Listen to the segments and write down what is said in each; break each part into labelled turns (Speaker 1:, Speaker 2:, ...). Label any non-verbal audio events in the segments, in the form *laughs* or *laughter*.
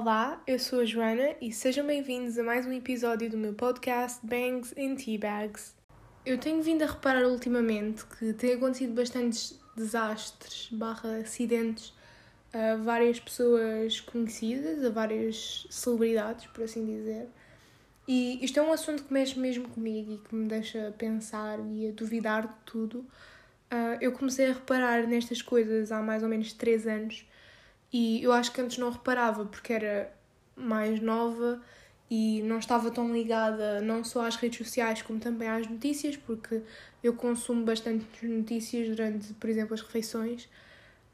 Speaker 1: Olá, eu sou a Joana e sejam bem-vindos a mais um episódio do meu podcast Bangs and Teabags. Eu tenho vindo a reparar ultimamente que tem acontecido bastantes desastres barra acidentes a várias pessoas conhecidas, a várias celebridades, por assim dizer. E isto é um assunto que mexe mesmo comigo e que me deixa a pensar e a duvidar de tudo. Uh, eu comecei a reparar nestas coisas há mais ou menos 3 anos e eu acho que antes não reparava porque era mais nova e não estava tão ligada não só às redes sociais como também às notícias, porque eu consumo bastante notícias durante, por exemplo, as refeições.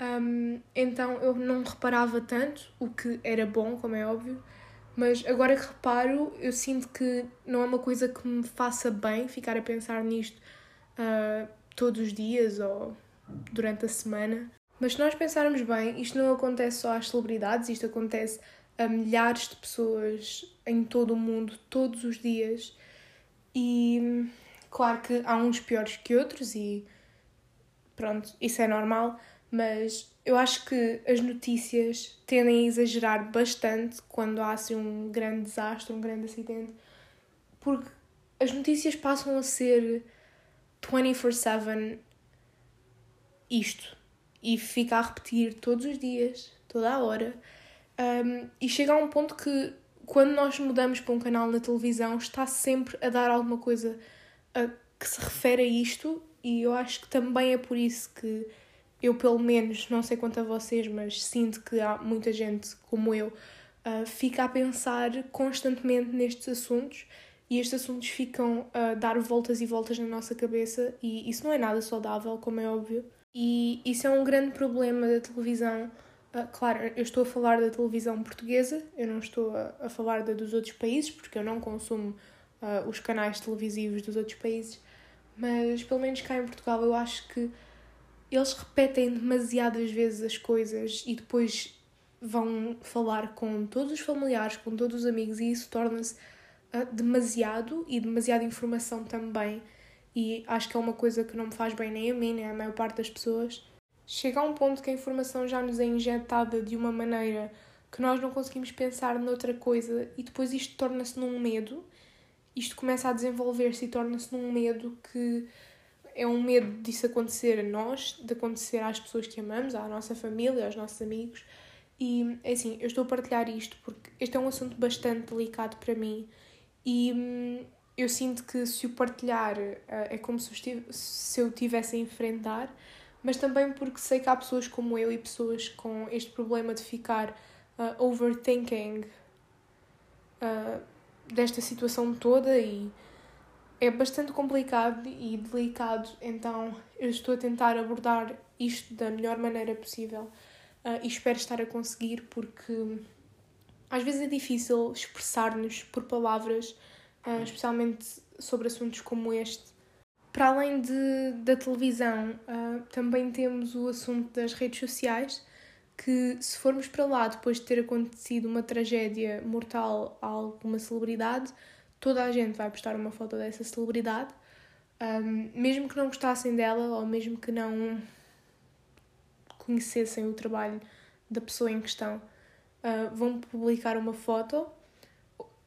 Speaker 1: Um, então eu não reparava tanto, o que era bom, como é óbvio, mas agora que reparo, eu sinto que não é uma coisa que me faça bem ficar a pensar nisto uh, todos os dias ou durante a semana. Mas se nós pensarmos bem, isto não acontece só às celebridades, isto acontece a milhares de pessoas em todo o mundo, todos os dias. E claro que há uns piores que outros, e pronto, isso é normal, mas eu acho que as notícias tendem a exagerar bastante quando há assim um grande desastre, um grande acidente, porque as notícias passam a ser 24/7 isto e fica a repetir todos os dias, toda a hora. Um, e chega a um ponto que, quando nós mudamos para um canal na televisão, está sempre a dar alguma coisa a, que se refere a isto, e eu acho que também é por isso que eu, pelo menos, não sei quanto a vocês, mas sinto que há muita gente como eu, uh, fica a pensar constantemente nestes assuntos e estes assuntos ficam a dar voltas e voltas na nossa cabeça, e isso não é nada saudável, como é óbvio. E isso é um grande problema da televisão. Uh, claro, eu estou a falar da televisão portuguesa, eu não estou a, a falar da dos outros países, porque eu não consumo uh, os canais televisivos dos outros países, mas pelo menos cá em Portugal eu acho que eles repetem demasiadas vezes as coisas e depois vão falar com todos os familiares, com todos os amigos, e isso torna-se uh, demasiado e demasiada informação também e acho que é uma coisa que não me faz bem nem a mim, nem a maior parte das pessoas. Chega a um ponto que a informação já nos é injetada de uma maneira que nós não conseguimos pensar noutra coisa e depois isto torna-se num medo. Isto começa a desenvolver-se e torna-se num medo que é um medo disso acontecer a nós, de acontecer às pessoas que amamos, à nossa família, aos nossos amigos. E assim, eu estou a partilhar isto porque este é um assunto bastante delicado para mim e hum, eu sinto que se o partilhar uh, é como se eu, estive, se eu tivesse a enfrentar, mas também porque sei que há pessoas como eu e pessoas com este problema de ficar uh, overthinking uh, desta situação toda e é bastante complicado e delicado, então eu estou a tentar abordar isto da melhor maneira possível uh, e espero estar a conseguir porque às vezes é difícil expressar-nos por palavras especialmente sobre assuntos como este. Para além de, da televisão, uh, também temos o assunto das redes sociais, que se formos para lá depois de ter acontecido uma tragédia mortal a alguma celebridade, toda a gente vai postar uma foto dessa celebridade, um, mesmo que não gostassem dela ou mesmo que não conhecessem o trabalho da pessoa em questão, uh, vão publicar uma foto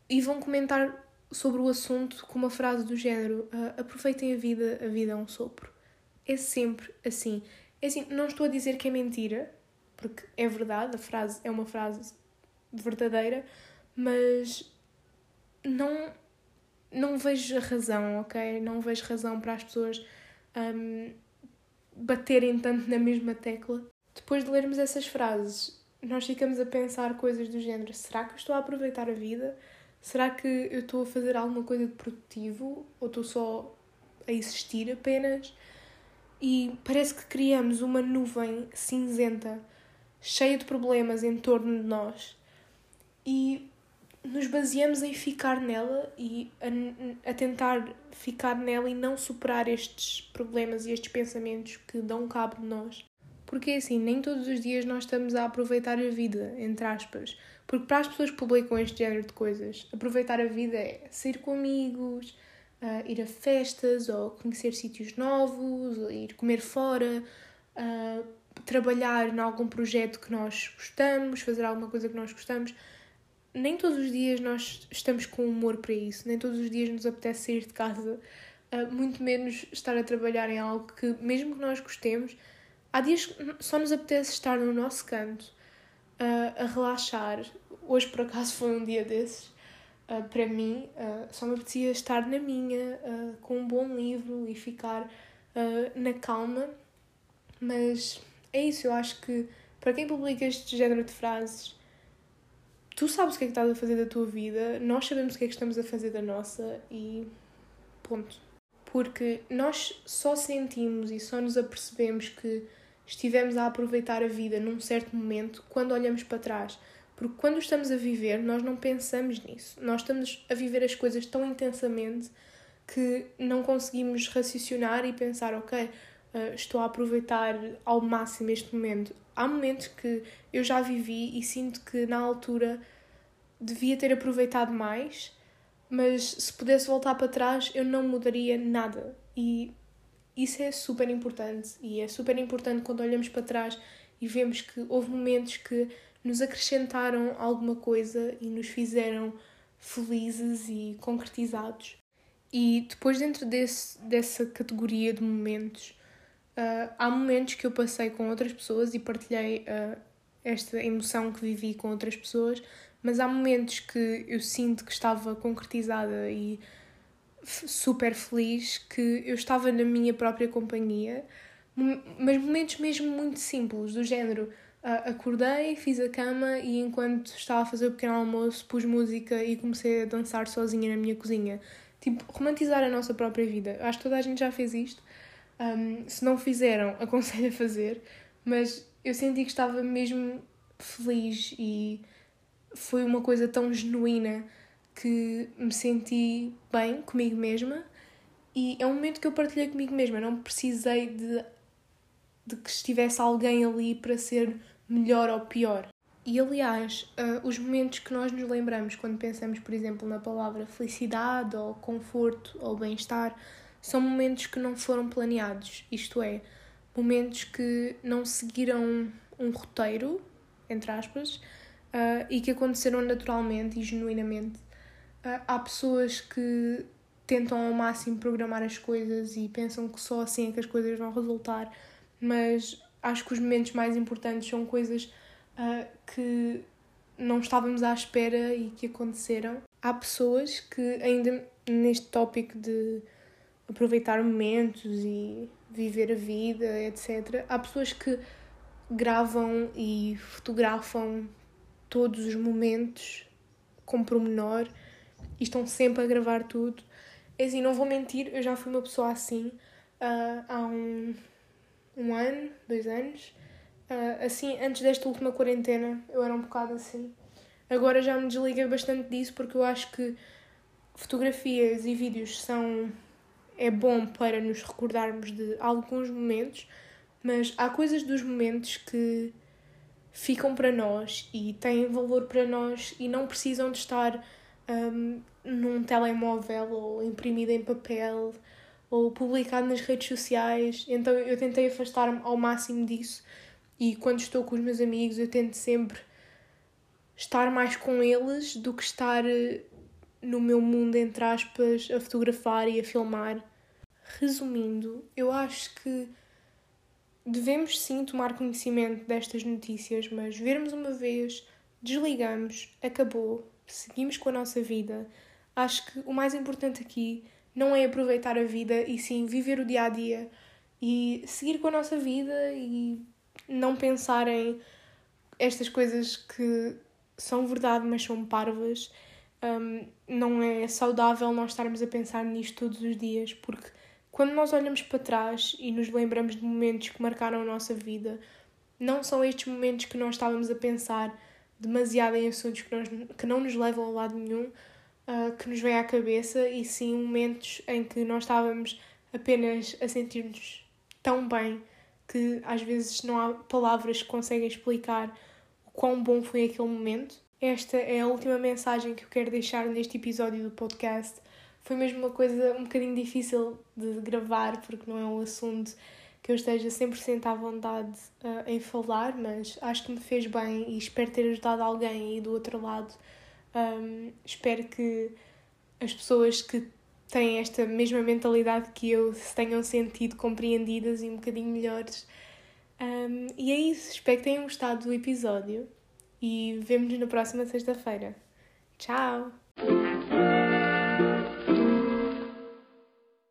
Speaker 1: e vão comentar sobre o assunto com uma frase do género: uh, aproveitem a vida, a vida é um sopro. É sempre assim. É assim, não estou a dizer que é mentira, porque é verdade, a frase é uma frase verdadeira, mas não, não vejo razão, ok? Não vejo razão para as pessoas um, baterem tanto na mesma tecla. Depois de lermos essas frases, nós ficamos a pensar coisas do género: será que eu estou a aproveitar a vida? Será que eu estou a fazer alguma coisa de produtivo ou estou só a existir apenas? E parece que criamos uma nuvem cinzenta, cheia de problemas em torno de nós e nos baseamos em ficar nela e a, a tentar ficar nela e não superar estes problemas e estes pensamentos que dão cabo de nós. Porque assim, nem todos os dias nós estamos a aproveitar a vida, entre aspas. Porque para as pessoas que publicam este género de coisas, aproveitar a vida é sair com amigos, uh, ir a festas ou conhecer sítios novos, ir comer fora, uh, trabalhar em algum projeto que nós gostamos, fazer alguma coisa que nós gostamos. nem todos os dias nós estamos com humor para isso, nem todos os dias nos apetece sair de casa, uh, muito menos estar a trabalhar em algo que, mesmo que nós gostemos, há dias que só nos apetece estar no nosso canto, uh, a relaxar. Hoje, por acaso, foi um dia desses. Uh, para mim, só me apetecia estar na minha, com um bom livro e ficar na calma. Mas é isso, eu acho que para quem publica este género de frases, tu sabes o que é que estás a fazer da tua vida, nós sabemos o que é que estamos a fazer da nossa e ponto. Porque nós só sentimos e só nos apercebemos que estivemos a aproveitar a vida num certo momento quando olhamos para trás. Porque quando estamos a viver, nós não pensamos nisso. Nós estamos a viver as coisas tão intensamente que não conseguimos raciocinar e pensar, ok, uh, estou a aproveitar ao máximo este momento há momentos que eu já vivi e sinto que na altura devia ter aproveitado mais, mas se pudesse voltar para trás eu não mudaria nada. E isso é super importante. E é super importante quando olhamos para trás e vemos que houve momentos que nos acrescentaram alguma coisa e nos fizeram felizes e concretizados. E depois, dentro desse, dessa categoria de momentos, Uh, há momentos que eu passei com outras pessoas e partilhei uh, esta emoção que vivi com outras pessoas, mas há momentos que eu sinto que estava concretizada e super feliz que eu estava na minha própria companhia, mas momentos mesmo muito simples, do género. Acordei, fiz a cama e enquanto estava a fazer o pequeno almoço pus música e comecei a dançar sozinha na minha cozinha. Tipo, romantizar a nossa própria vida. Acho que toda a gente já fez isto um, se não fizeram, *laughs* aconselho a fazer, mas eu senti que estava mesmo feliz e foi uma coisa tão genuína que me senti bem comigo mesma e é um momento que eu partilhei comigo mesma, não precisei de, de que estivesse alguém ali para ser melhor ou pior. E aliás, uh, os momentos que nós nos lembramos quando pensamos, por exemplo, na palavra felicidade ou conforto ou bem-estar são momentos que não foram planeados, isto é, momentos que não seguiram um roteiro, entre aspas, uh, e que aconteceram naturalmente e genuinamente. Há pessoas que tentam ao máximo programar as coisas e pensam que só assim é que as coisas vão resultar, mas acho que os momentos mais importantes são coisas uh, que não estávamos à espera e que aconteceram. Há pessoas que, ainda neste tópico de aproveitar momentos e viver a vida, etc. Há pessoas que gravam e fotografam todos os momentos com pormenor e estão sempre a gravar tudo. É assim, não vou mentir, eu já fui uma pessoa assim uh, há um, um ano, dois anos. Uh, assim, antes desta última quarentena, eu era um bocado assim. Agora já me desliguei bastante disso porque eu acho que fotografias e vídeos são é bom para nos recordarmos de alguns momentos, mas há coisas dos momentos que ficam para nós e têm valor para nós e não precisam de estar um, num telemóvel ou imprimido em papel ou publicado nas redes sociais. Então eu tentei afastar-me ao máximo disso e quando estou com os meus amigos eu tento sempre estar mais com eles do que estar no meu mundo, entre aspas, a fotografar e a filmar. Resumindo, eu acho que devemos sim tomar conhecimento destas notícias, mas vermos uma vez, desligamos, acabou, seguimos com a nossa vida. Acho que o mais importante aqui não é aproveitar a vida e sim viver o dia a dia e seguir com a nossa vida e não pensar em estas coisas que são verdade, mas são parvas um, não é saudável nós estarmos a pensar nisto todos os dias, porque quando nós olhamos para trás e nos lembramos de momentos que marcaram a nossa vida, não são estes momentos que nós estávamos a pensar demasiado em assuntos que, nós, que não nos levam a lado nenhum, uh, que nos vem à cabeça, e sim momentos em que nós estávamos apenas a sentir-nos tão bem que às vezes não há palavras que conseguem explicar o quão bom foi aquele momento. Esta é a última mensagem que eu quero deixar neste episódio do podcast. Foi mesmo uma coisa um bocadinho difícil de gravar, porque não é um assunto que eu esteja 100% à vontade uh, em falar, mas acho que me fez bem e espero ter ajudado alguém aí do outro lado Um, espero que as pessoas que têm esta mesma mentalidade que eu se tenham sentido compreendidas e um bocadinho melhores. Um, e é isso, espero que tenham gostado do episódio e vemo-nos na próxima sexta-feira. Tchau!